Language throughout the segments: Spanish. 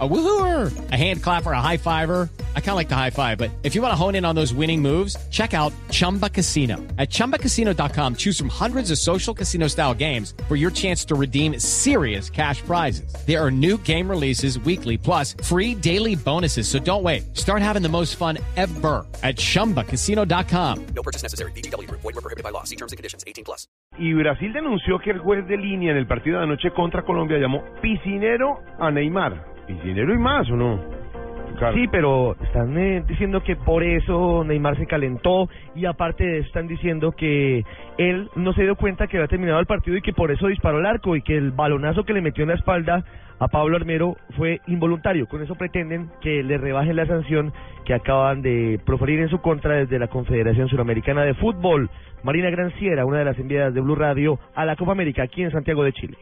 A woohooer, a hand clapper, a high fiver. I kind of like the high five, but if you want to hone in on those winning moves, check out Chumba Casino. At ChumbaCasino.com, choose from hundreds of social casino style games for your chance to redeem serious cash prizes. There are new game releases weekly, plus free daily bonuses. So don't wait. Start having the most fun ever at ChumbaCasino.com. No purchase necessary. BGW. Void were prohibited by law. See terms and conditions. 18 plus. Y Brasil denunció que el juez de línea en el partido de anoche contra Colombia llamó piscinero a Neymar. Piscinero y más, ¿o no? Sí, pero están eh, diciendo que por eso Neymar se calentó y aparte de eso están diciendo que él no se dio cuenta que había terminado el partido y que por eso disparó el arco y que el balonazo que le metió en la espalda a Pablo Armero fue involuntario. Con eso pretenden que le rebajen la sanción que acaban de proferir en su contra desde la Confederación Suramericana de Fútbol. Marina Granciera, una de las enviadas de Blue Radio a la Copa América aquí en Santiago de Chile.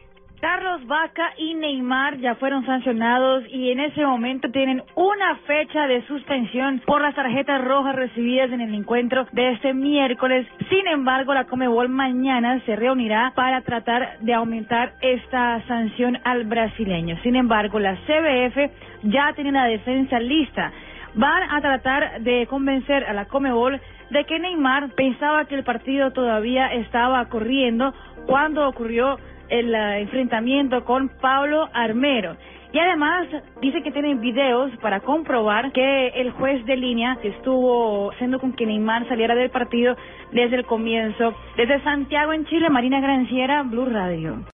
Carlos Vaca y Neymar ya fueron sancionados y en ese momento tienen una fecha de suspensión por las tarjetas rojas recibidas en el encuentro de este miércoles. Sin embargo, la Comebol mañana se reunirá para tratar de aumentar esta sanción al brasileño. Sin embargo, la CBF ya tiene la defensa lista. Van a tratar de convencer a la Comebol de que Neymar pensaba que el partido todavía estaba corriendo cuando ocurrió el enfrentamiento con Pablo Armero. Y además dice que tienen videos para comprobar que el juez de línea estuvo haciendo con que Neymar saliera del partido desde el comienzo. Desde Santiago en Chile, Marina Granciera, Blue Radio.